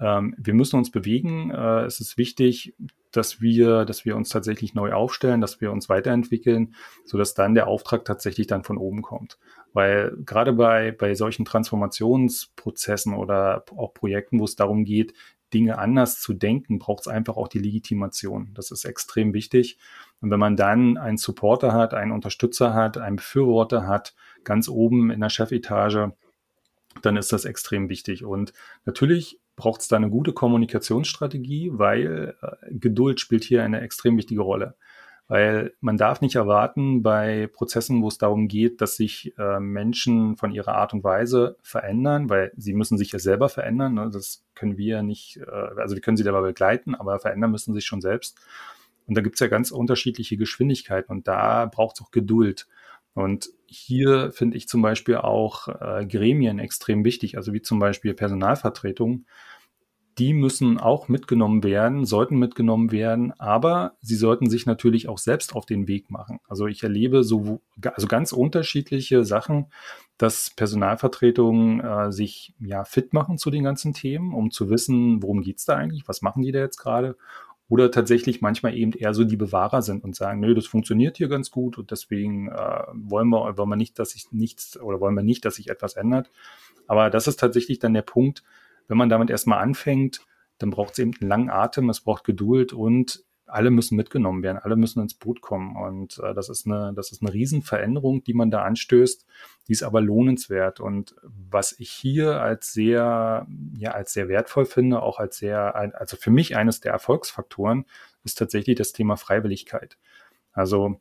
ähm, wir müssen uns bewegen. Äh, es ist wichtig, dass wir, dass wir uns tatsächlich neu aufstellen, dass wir uns weiterentwickeln, so dass dann der Auftrag tatsächlich dann von oben kommt. Weil gerade bei, bei solchen Transformationsprozessen oder auch Projekten, wo es darum geht, Dinge anders zu denken, braucht es einfach auch die Legitimation. Das ist extrem wichtig. Und wenn man dann einen Supporter hat, einen Unterstützer hat, einen Befürworter hat, ganz oben in der Chefetage, dann ist das extrem wichtig. Und natürlich braucht es da eine gute Kommunikationsstrategie, weil äh, Geduld spielt hier eine extrem wichtige Rolle. Weil man darf nicht erwarten bei Prozessen, wo es darum geht, dass sich äh, Menschen von ihrer Art und Weise verändern, weil sie müssen sich ja selber verändern. Ne? Das können wir nicht, äh, also wir können sie dabei begleiten, aber verändern müssen sich schon selbst. Und da gibt es ja ganz unterschiedliche Geschwindigkeiten und da braucht es auch Geduld. Und hier finde ich zum Beispiel auch äh, Gremien extrem wichtig, also wie zum Beispiel Personalvertretung, die müssen auch mitgenommen werden, sollten mitgenommen werden, aber sie sollten sich natürlich auch selbst auf den Weg machen. Also ich erlebe so also ganz unterschiedliche Sachen, dass Personalvertretungen äh, sich ja fit machen zu den ganzen Themen, um zu wissen, worum geht's da eigentlich, was machen die da jetzt gerade oder tatsächlich manchmal eben eher so die Bewahrer sind und sagen, nö, das funktioniert hier ganz gut und deswegen äh, wollen wir, wollen wir nicht, dass sich nichts oder wollen wir nicht, dass sich etwas ändert. Aber das ist tatsächlich dann der Punkt, wenn man damit erstmal anfängt, dann braucht es eben einen langen Atem, es braucht Geduld und alle müssen mitgenommen werden, alle müssen ins Boot kommen. Und äh, das ist eine, das ist eine Riesenveränderung, die man da anstößt, die ist aber lohnenswert. Und was ich hier als sehr, ja, als sehr wertvoll finde, auch als sehr, also für mich eines der Erfolgsfaktoren, ist tatsächlich das Thema Freiwilligkeit. Also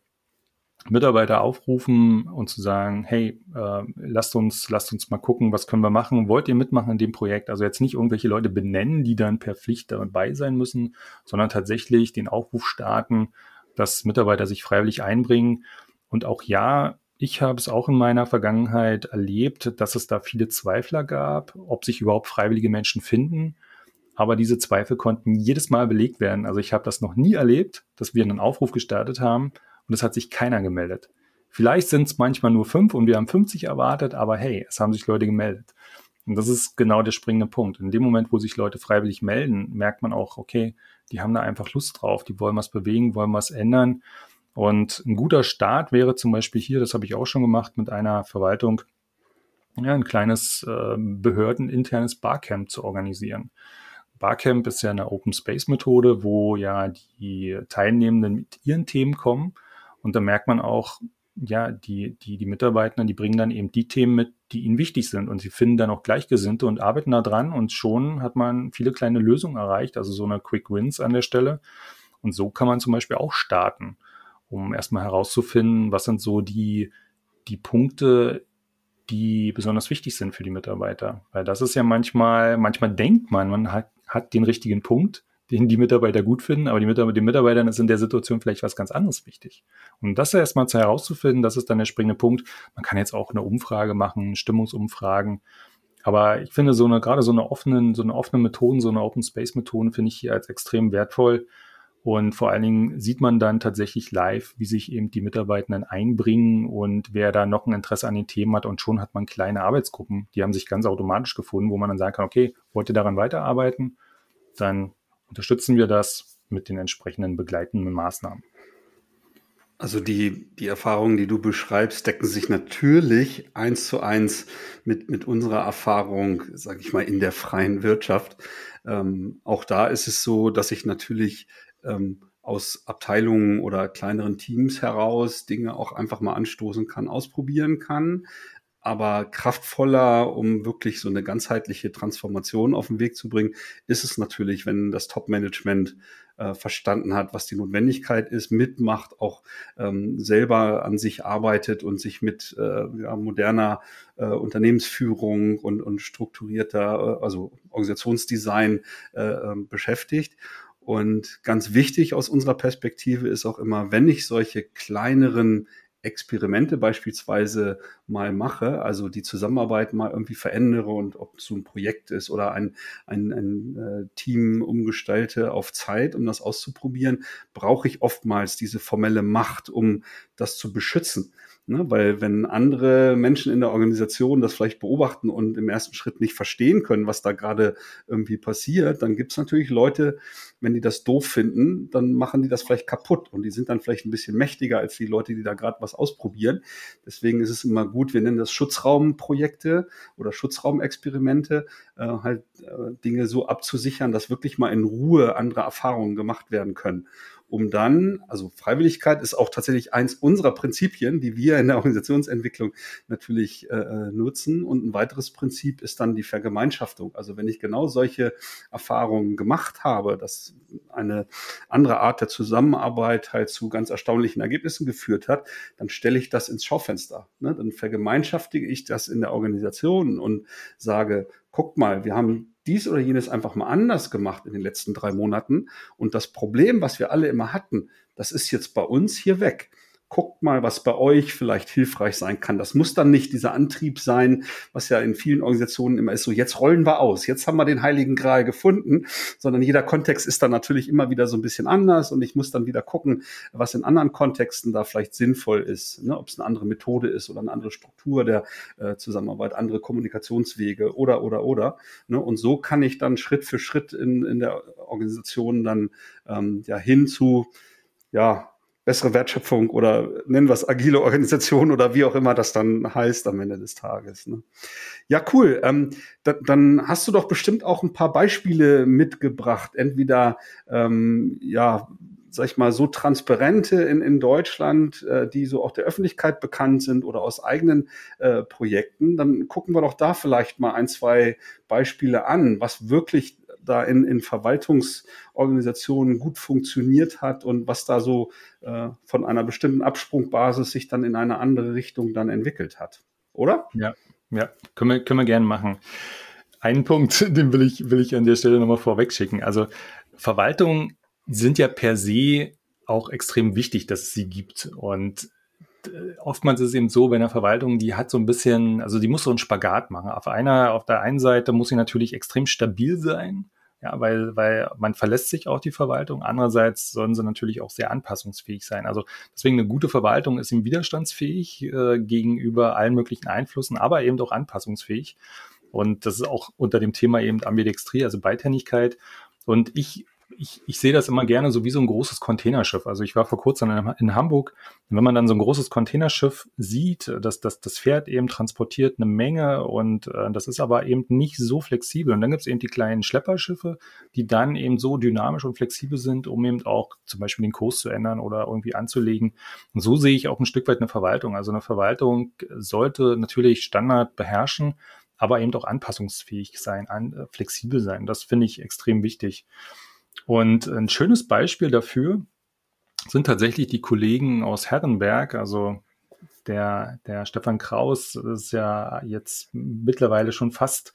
Mitarbeiter aufrufen und zu sagen, hey, äh, lasst uns, lasst uns mal gucken, was können wir machen? Wollt ihr mitmachen in dem Projekt? Also jetzt nicht irgendwelche Leute benennen, die dann per Pflicht dabei sein müssen, sondern tatsächlich den Aufruf starten, dass Mitarbeiter sich freiwillig einbringen. Und auch ja, ich habe es auch in meiner Vergangenheit erlebt, dass es da viele Zweifler gab, ob sich überhaupt freiwillige Menschen finden. Aber diese Zweifel konnten jedes Mal belegt werden. Also ich habe das noch nie erlebt, dass wir einen Aufruf gestartet haben und es hat sich keiner gemeldet. Vielleicht sind es manchmal nur fünf und wir haben 50 erwartet, aber hey, es haben sich Leute gemeldet. Und das ist genau der springende Punkt. In dem Moment, wo sich Leute freiwillig melden, merkt man auch, okay, die haben da einfach Lust drauf, die wollen was bewegen, wollen was ändern. Und ein guter Start wäre zum Beispiel hier, das habe ich auch schon gemacht, mit einer Verwaltung, ja, ein kleines äh, behördeninternes Barcamp zu organisieren. Barcamp ist ja eine Open Space Methode, wo ja die Teilnehmenden mit ihren Themen kommen und da merkt man auch, ja, die, die, die Mitarbeiter, die bringen dann eben die Themen mit, die ihnen wichtig sind. Und sie finden dann auch Gleichgesinnte und arbeiten da dran. Und schon hat man viele kleine Lösungen erreicht, also so eine Quick Wins an der Stelle. Und so kann man zum Beispiel auch starten, um erstmal herauszufinden, was sind so die, die Punkte, die besonders wichtig sind für die Mitarbeiter. Weil das ist ja manchmal, manchmal denkt man, man hat, hat den richtigen Punkt, den die Mitarbeiter gut finden, aber die Mitarbeiter, den Mitarbeitern ist in der Situation vielleicht was ganz anderes wichtig. Und das erstmal zu herauszufinden, das ist dann der springende Punkt. Man kann jetzt auch eine Umfrage machen, Stimmungsumfragen. Aber ich finde so eine, gerade so eine offenen, so eine offene Methoden, so eine Open Space Methoden finde ich hier als extrem wertvoll. Und vor allen Dingen sieht man dann tatsächlich live, wie sich eben die Mitarbeitenden einbringen und wer da noch ein Interesse an den Themen hat. Und schon hat man kleine Arbeitsgruppen, die haben sich ganz automatisch gefunden, wo man dann sagen kann, okay, wollt ihr daran weiterarbeiten? Dann unterstützen wir das mit den entsprechenden begleitenden Maßnahmen. Also die, die Erfahrungen, die du beschreibst, decken sich natürlich eins zu eins mit, mit unserer Erfahrung, sage ich mal, in der freien Wirtschaft. Ähm, auch da ist es so, dass ich natürlich ähm, aus Abteilungen oder kleineren Teams heraus Dinge auch einfach mal anstoßen kann, ausprobieren kann aber kraftvoller, um wirklich so eine ganzheitliche Transformation auf den Weg zu bringen, ist es natürlich, wenn das Top-Management äh, verstanden hat, was die Notwendigkeit ist, mitmacht, auch ähm, selber an sich arbeitet und sich mit äh, ja, moderner äh, Unternehmensführung und, und strukturierter, äh, also Organisationsdesign äh, ähm, beschäftigt. Und ganz wichtig aus unserer Perspektive ist auch immer, wenn ich solche kleineren Experimente beispielsweise mal mache, also die Zusammenarbeit mal irgendwie verändere und ob es so ein Projekt ist oder ein, ein, ein äh, Team umgestalte auf Zeit, um das auszuprobieren, brauche ich oftmals diese formelle Macht, um das zu beschützen. Ne? Weil wenn andere Menschen in der Organisation das vielleicht beobachten und im ersten Schritt nicht verstehen können, was da gerade irgendwie passiert, dann gibt es natürlich Leute, wenn die das doof finden, dann machen die das vielleicht kaputt und die sind dann vielleicht ein bisschen mächtiger als die Leute, die da gerade was ausprobieren. Deswegen ist es immer gut, wir nennen das Schutzraumprojekte oder Schutzraumexperimente, äh, halt äh, Dinge so abzusichern, dass wirklich mal in Ruhe andere Erfahrungen gemacht werden können um dann, also Freiwilligkeit ist auch tatsächlich eins unserer Prinzipien, die wir in der Organisationsentwicklung natürlich äh, äh, nutzen. Und ein weiteres Prinzip ist dann die Vergemeinschaftung. Also wenn ich genau solche Erfahrungen gemacht habe, dass eine andere Art der Zusammenarbeit halt zu ganz erstaunlichen Ergebnissen geführt hat, dann stelle ich das ins Schaufenster. Ne? Dann vergemeinschaftige ich das in der Organisation und sage, guckt mal, wir haben dies oder jenes einfach mal anders gemacht in den letzten drei Monaten. Und das Problem, was wir alle immer hatten, das ist jetzt bei uns hier weg. Guckt mal, was bei euch vielleicht hilfreich sein kann. Das muss dann nicht dieser Antrieb sein, was ja in vielen Organisationen immer ist, so jetzt rollen wir aus, jetzt haben wir den Heiligen Gral gefunden, sondern jeder Kontext ist dann natürlich immer wieder so ein bisschen anders und ich muss dann wieder gucken, was in anderen Kontexten da vielleicht sinnvoll ist, ne? ob es eine andere Methode ist oder eine andere Struktur der äh, Zusammenarbeit, andere Kommunikationswege oder, oder, oder. Ne? Und so kann ich dann Schritt für Schritt in, in der Organisation dann ähm, ja hin zu, ja, bessere Wertschöpfung oder nennen wir es agile Organisation oder wie auch immer das dann heißt am Ende des Tages. Ne? Ja, cool. Ähm, da, dann hast du doch bestimmt auch ein paar Beispiele mitgebracht. Entweder ähm, ja, sag ich mal, so Transparente in, in Deutschland, äh, die so auch der Öffentlichkeit bekannt sind oder aus eigenen äh, Projekten, dann gucken wir doch da vielleicht mal ein, zwei Beispiele an, was wirklich da in, in Verwaltungsorganisationen gut funktioniert hat und was da so äh, von einer bestimmten Absprungbasis sich dann in eine andere Richtung dann entwickelt hat. Oder? Ja, ja, können wir, können wir gerne machen. Einen Punkt, den will ich, will ich an der Stelle nochmal vorweg schicken. Also Verwaltungen sind ja per se auch extrem wichtig, dass es sie gibt. Und äh, oftmals ist es eben so, bei einer Verwaltung, die hat so ein bisschen, also die muss so einen Spagat machen. Auf einer, auf der einen Seite muss sie natürlich extrem stabil sein. Ja, weil, weil man verlässt sich auf die Verwaltung. Andererseits sollen sie natürlich auch sehr anpassungsfähig sein. Also deswegen eine gute Verwaltung ist eben widerstandsfähig äh, gegenüber allen möglichen Einflüssen, aber eben auch anpassungsfähig. Und das ist auch unter dem Thema eben Ambidextrie, also Beidhändigkeit. Und ich ich, ich sehe das immer gerne so wie so ein großes Containerschiff. Also ich war vor kurzem in, Hamburg. wenn man dann so ein großes Containerschiff sieht, dass das, das Pferd eben transportiert eine Menge und äh, das ist aber eben nicht so flexibel. Und dann gibt es eben die kleinen Schlepperschiffe, die dann eben so dynamisch und flexibel sind, um eben auch zum Beispiel den Kurs zu ändern oder irgendwie anzulegen. Und so sehe ich auch ein Stück weit eine Verwaltung. Also eine Verwaltung sollte natürlich Standard beherrschen, aber eben auch anpassungsfähig sein, an, äh, flexibel sein. Das finde ich extrem wichtig. Und ein schönes Beispiel dafür sind tatsächlich die Kollegen aus Herrenberg, also der, der Stefan Kraus ist ja jetzt mittlerweile schon fast,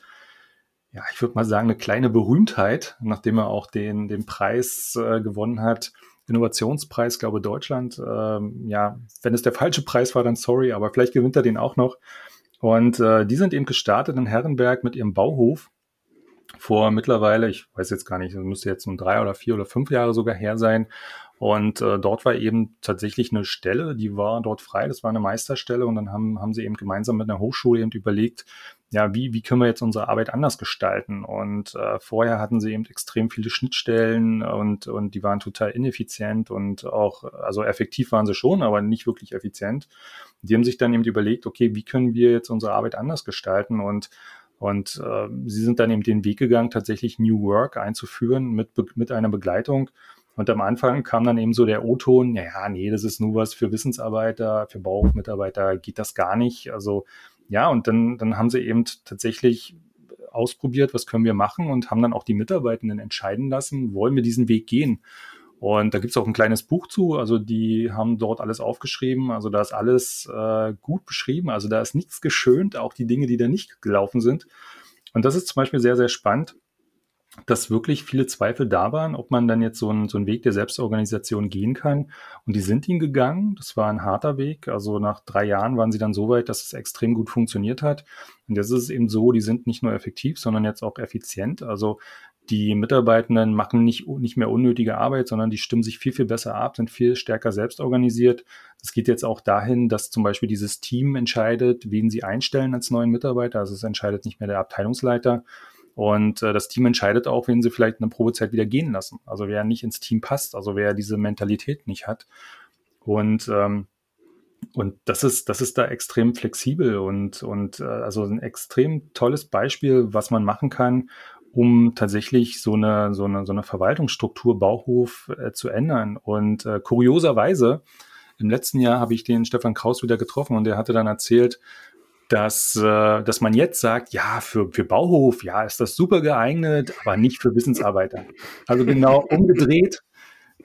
ja, ich würde mal sagen, eine kleine Berühmtheit, nachdem er auch den, den Preis äh, gewonnen hat. Innovationspreis, glaube Deutschland. Ähm, ja, wenn es der falsche Preis war, dann sorry, aber vielleicht gewinnt er den auch noch. Und äh, die sind eben gestartet in Herrenberg mit ihrem Bauhof vor mittlerweile, ich weiß jetzt gar nicht, müsste jetzt um drei oder vier oder fünf Jahre sogar her sein. Und äh, dort war eben tatsächlich eine Stelle, die war dort frei, das war eine Meisterstelle und dann haben, haben sie eben gemeinsam mit einer Hochschule eben überlegt, ja, wie, wie können wir jetzt unsere Arbeit anders gestalten? Und äh, vorher hatten sie eben extrem viele Schnittstellen und, und die waren total ineffizient und auch, also effektiv waren sie schon, aber nicht wirklich effizient. Die haben sich dann eben überlegt, okay, wie können wir jetzt unsere Arbeit anders gestalten? Und und äh, sie sind dann eben den Weg gegangen, tatsächlich New Work einzuführen mit, mit einer Begleitung. Und am Anfang kam dann eben so der O-Ton, ja, nee, das ist nur was für Wissensarbeiter, für Baumitarbeiter geht das gar nicht. Also ja, und dann, dann haben sie eben tatsächlich ausprobiert, was können wir machen und haben dann auch die Mitarbeitenden entscheiden lassen, wollen wir diesen Weg gehen. Und da gibt's auch ein kleines Buch zu. Also die haben dort alles aufgeschrieben. Also da ist alles äh, gut beschrieben. Also da ist nichts geschönt, auch die Dinge, die da nicht gelaufen sind. Und das ist zum Beispiel sehr, sehr spannend, dass wirklich viele Zweifel da waren, ob man dann jetzt so, ein, so einen Weg der Selbstorganisation gehen kann. Und die sind ihn gegangen. Das war ein harter Weg. Also nach drei Jahren waren sie dann so weit, dass es extrem gut funktioniert hat. Und jetzt ist es eben so, die sind nicht nur effektiv, sondern jetzt auch effizient. Also die Mitarbeitenden machen nicht, nicht mehr unnötige Arbeit, sondern die stimmen sich viel, viel besser ab, sind viel stärker selbst organisiert. Das geht jetzt auch dahin, dass zum Beispiel dieses Team entscheidet, wen sie einstellen als neuen Mitarbeiter. Also es entscheidet nicht mehr der Abteilungsleiter. Und äh, das Team entscheidet auch, wen sie vielleicht eine Probezeit wieder gehen lassen. Also wer nicht ins Team passt, also wer diese Mentalität nicht hat. Und ähm, und das ist, das ist da extrem flexibel und, und äh, also ein extrem tolles Beispiel, was man machen kann, um tatsächlich so eine, so eine, so eine Verwaltungsstruktur Bauhof äh, zu ändern. Und äh, kurioserweise, im letzten Jahr habe ich den Stefan Kraus wieder getroffen und der hatte dann erzählt, dass, äh, dass man jetzt sagt, ja, für, für Bauhof, ja, ist das super geeignet, aber nicht für Wissensarbeiter. Also genau umgedreht,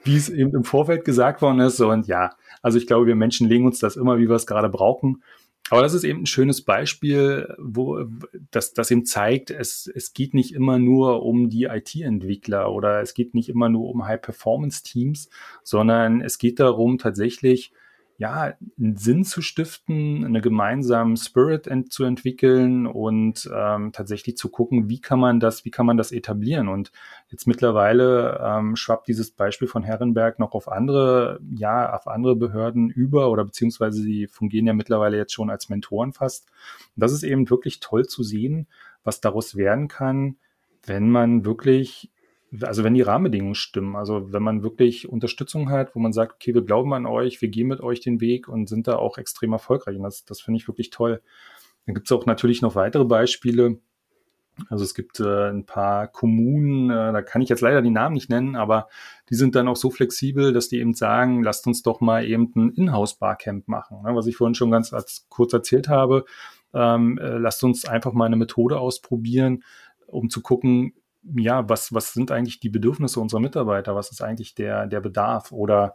wie es eben im Vorfeld gesagt worden ist. Und ja, also ich glaube, wir Menschen legen uns das immer, wie wir es gerade brauchen. Aber das ist eben ein schönes Beispiel, wo das, das eben zeigt, es, es geht nicht immer nur um die IT-Entwickler oder es geht nicht immer nur um High-Performance-Teams, sondern es geht darum, tatsächlich ja, einen Sinn zu stiften, einen gemeinsamen Spirit ent zu entwickeln und ähm, tatsächlich zu gucken, wie kann man das, wie kann man das etablieren. Und jetzt mittlerweile ähm, schwappt dieses Beispiel von Herrenberg noch auf andere, ja, auf andere Behörden über oder beziehungsweise sie fungieren ja mittlerweile jetzt schon als Mentoren fast. Und das ist eben wirklich toll zu sehen, was daraus werden kann, wenn man wirklich also wenn die Rahmenbedingungen stimmen, also wenn man wirklich Unterstützung hat, wo man sagt, okay, wir glauben an euch, wir gehen mit euch den Weg und sind da auch extrem erfolgreich. Und das, das finde ich wirklich toll. Dann gibt es auch natürlich noch weitere Beispiele. Also es gibt äh, ein paar Kommunen, äh, da kann ich jetzt leider die Namen nicht nennen, aber die sind dann auch so flexibel, dass die eben sagen, lasst uns doch mal eben ein Inhouse-Barcamp machen. Ne? Was ich vorhin schon ganz als, kurz erzählt habe, ähm, äh, lasst uns einfach mal eine Methode ausprobieren, um zu gucken, ja, was, was sind eigentlich die Bedürfnisse unserer Mitarbeiter? Was ist eigentlich der, der Bedarf? Oder,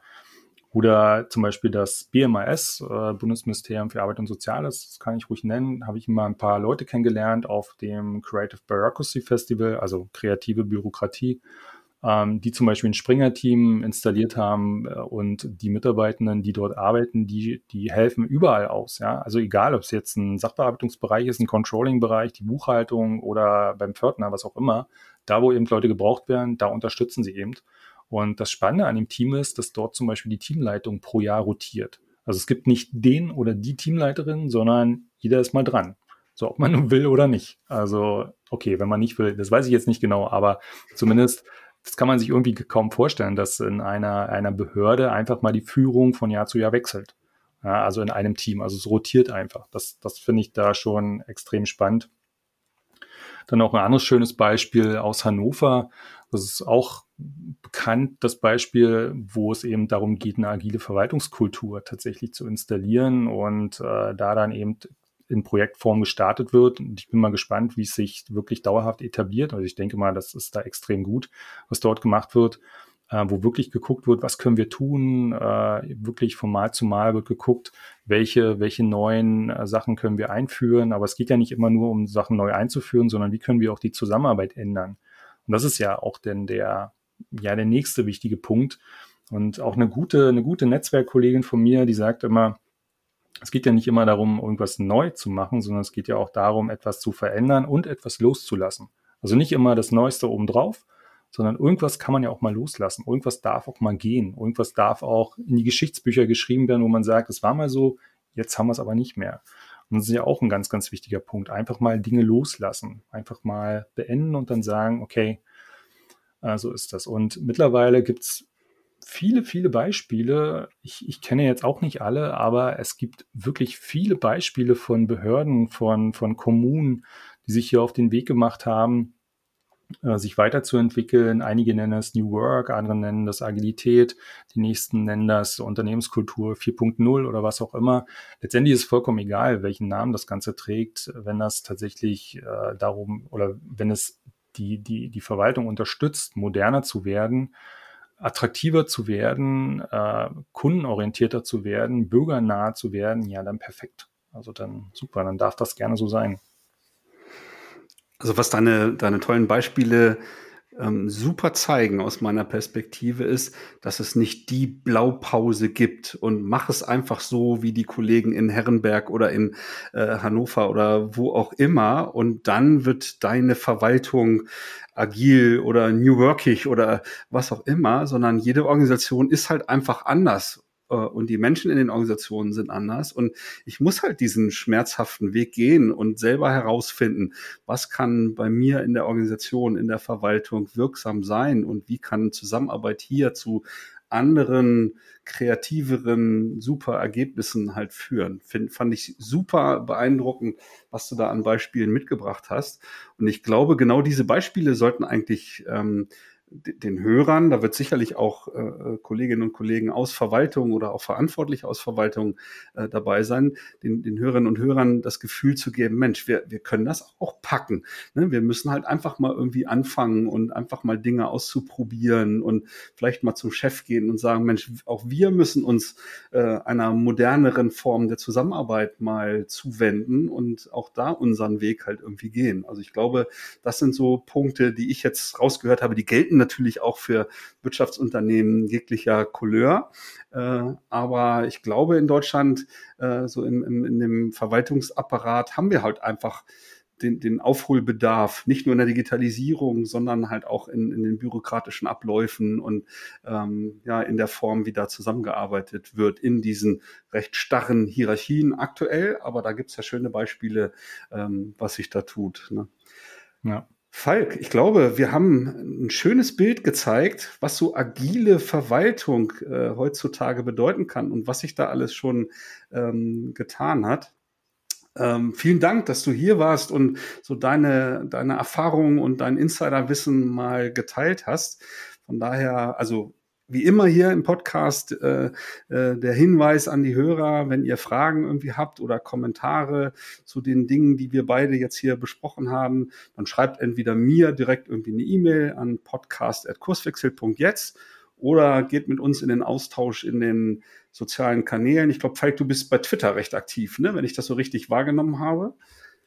oder zum Beispiel das BMAS, äh, Bundesministerium für Arbeit und Soziales, das kann ich ruhig nennen, habe ich immer ein paar Leute kennengelernt auf dem Creative Bureaucracy Festival, also kreative Bürokratie ähm, die zum Beispiel ein Springer-Team installiert haben äh, und die Mitarbeitenden, die dort arbeiten, die, die helfen überall aus. Ja? Also egal, ob es jetzt ein Sachbearbeitungsbereich ist, ein Controlling-Bereich, die Buchhaltung oder beim Pförtner, was auch immer, da wo eben Leute gebraucht werden, da unterstützen sie eben. Und das Spannende an dem Team ist, dass dort zum Beispiel die Teamleitung pro Jahr rotiert. Also es gibt nicht den oder die Teamleiterin, sondern jeder ist mal dran. So, ob man nun will oder nicht. Also, okay, wenn man nicht will, das weiß ich jetzt nicht genau, aber zumindest das kann man sich irgendwie kaum vorstellen, dass in einer, einer Behörde einfach mal die Führung von Jahr zu Jahr wechselt. Ja, also in einem Team. Also es rotiert einfach. Das, das finde ich da schon extrem spannend. Dann auch ein anderes schönes Beispiel aus Hannover. Das ist auch bekannt, das Beispiel, wo es eben darum geht, eine agile Verwaltungskultur tatsächlich zu installieren und äh, da dann eben in Projektform gestartet wird. Und ich bin mal gespannt, wie es sich wirklich dauerhaft etabliert. Also ich denke mal, das ist da extrem gut, was dort gemacht wird, äh, wo wirklich geguckt wird, was können wir tun. Äh, wirklich von Mal zu Mal wird geguckt, welche, welche neuen äh, Sachen können wir einführen. Aber es geht ja nicht immer nur um Sachen neu einzuführen, sondern wie können wir auch die Zusammenarbeit ändern. Und das ist ja auch denn der, ja, der nächste wichtige Punkt. Und auch eine gute, eine gute Netzwerkkollegin von mir, die sagt immer, es geht ja nicht immer darum, irgendwas neu zu machen, sondern es geht ja auch darum, etwas zu verändern und etwas loszulassen. Also nicht immer das Neueste obendrauf, sondern irgendwas kann man ja auch mal loslassen. Irgendwas darf auch mal gehen. Irgendwas darf auch in die Geschichtsbücher geschrieben werden, wo man sagt, es war mal so, jetzt haben wir es aber nicht mehr. Und das ist ja auch ein ganz, ganz wichtiger Punkt. Einfach mal Dinge loslassen. Einfach mal beenden und dann sagen, okay, äh, so ist das. Und mittlerweile gibt's viele, viele Beispiele. Ich, ich kenne jetzt auch nicht alle, aber es gibt wirklich viele Beispiele von Behörden, von, von Kommunen, die sich hier auf den Weg gemacht haben, äh, sich weiterzuentwickeln. Einige nennen es New Work, andere nennen das Agilität, die nächsten nennen das Unternehmenskultur 4.0 oder was auch immer. Letztendlich ist es vollkommen egal, welchen Namen das Ganze trägt, wenn das tatsächlich äh, darum oder wenn es die, die, die Verwaltung unterstützt, moderner zu werden attraktiver zu werden, äh, kundenorientierter zu werden, bürgernah zu werden, ja, dann perfekt. Also dann super, dann darf das gerne so sein. Also was deine, deine tollen Beispiele ähm, super zeigen aus meiner Perspektive ist, dass es nicht die Blaupause gibt. Und mach es einfach so wie die Kollegen in Herrenberg oder in äh, Hannover oder wo auch immer. Und dann wird deine Verwaltung agil oder new workig oder was auch immer, sondern jede Organisation ist halt einfach anders und die Menschen in den Organisationen sind anders. Und ich muss halt diesen schmerzhaften Weg gehen und selber herausfinden, was kann bei mir in der Organisation, in der Verwaltung wirksam sein und wie kann Zusammenarbeit hier zu anderen, kreativeren, super Ergebnissen halt führen. Find, fand ich super beeindruckend, was du da an Beispielen mitgebracht hast. Und ich glaube, genau diese Beispiele sollten eigentlich ähm, den Hörern, da wird sicherlich auch äh, äh, Kolleginnen und Kollegen aus Verwaltung oder auch Verantwortliche aus Verwaltung äh, dabei sein, den, den Hörerinnen und Hörern das Gefühl zu geben, Mensch, wir, wir können das auch packen. Ne? Wir müssen halt einfach mal irgendwie anfangen und einfach mal Dinge auszuprobieren und vielleicht mal zum Chef gehen und sagen, Mensch, auch wir müssen uns äh, einer moderneren Form der Zusammenarbeit mal zuwenden und auch da unseren Weg halt irgendwie gehen. Also ich glaube, das sind so Punkte, die ich jetzt rausgehört habe, die gelten natürlich auch für Wirtschaftsunternehmen jeglicher Couleur. Äh, aber ich glaube, in Deutschland, äh, so im, im, in dem Verwaltungsapparat, haben wir halt einfach den, den Aufholbedarf, nicht nur in der Digitalisierung, sondern halt auch in, in den bürokratischen Abläufen und ähm, ja, in der Form, wie da zusammengearbeitet wird, in diesen recht starren Hierarchien aktuell. Aber da gibt's ja schöne Beispiele, ähm, was sich da tut. Ne? Ja. Falk, ich glaube, wir haben ein schönes Bild gezeigt, was so agile Verwaltung äh, heutzutage bedeuten kann und was sich da alles schon ähm, getan hat. Ähm, vielen Dank, dass du hier warst und so deine, deine Erfahrungen und dein Insiderwissen mal geteilt hast. Von daher, also wie immer hier im Podcast äh, äh, der Hinweis an die Hörer, wenn ihr Fragen irgendwie habt oder Kommentare zu den Dingen, die wir beide jetzt hier besprochen haben, dann schreibt entweder mir direkt irgendwie eine E-Mail an podcast.kurswechsel.jetzt oder geht mit uns in den Austausch in den sozialen Kanälen. Ich glaube, Falk, du bist bei Twitter recht aktiv, ne? wenn ich das so richtig wahrgenommen habe.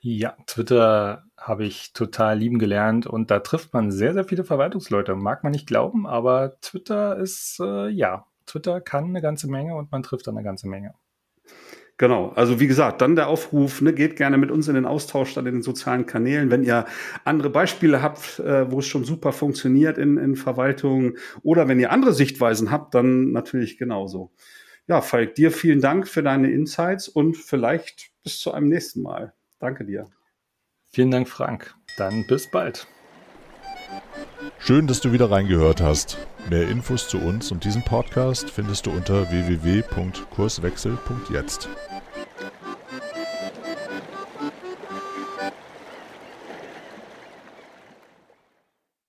Ja, Twitter habe ich total lieben gelernt und da trifft man sehr, sehr viele Verwaltungsleute. Mag man nicht glauben, aber Twitter ist, äh, ja, Twitter kann eine ganze Menge und man trifft dann eine ganze Menge. Genau, also wie gesagt, dann der Aufruf, ne, geht gerne mit uns in den Austausch dann in den sozialen Kanälen. Wenn ihr andere Beispiele habt, äh, wo es schon super funktioniert in, in Verwaltung oder wenn ihr andere Sichtweisen habt, dann natürlich genauso. Ja, Falk, dir vielen Dank für deine Insights und vielleicht bis zu einem nächsten Mal. Danke dir. Vielen Dank, Frank. Dann bis bald. Schön, dass du wieder reingehört hast. Mehr Infos zu uns und diesem Podcast findest du unter www.kurswechsel.jetzt.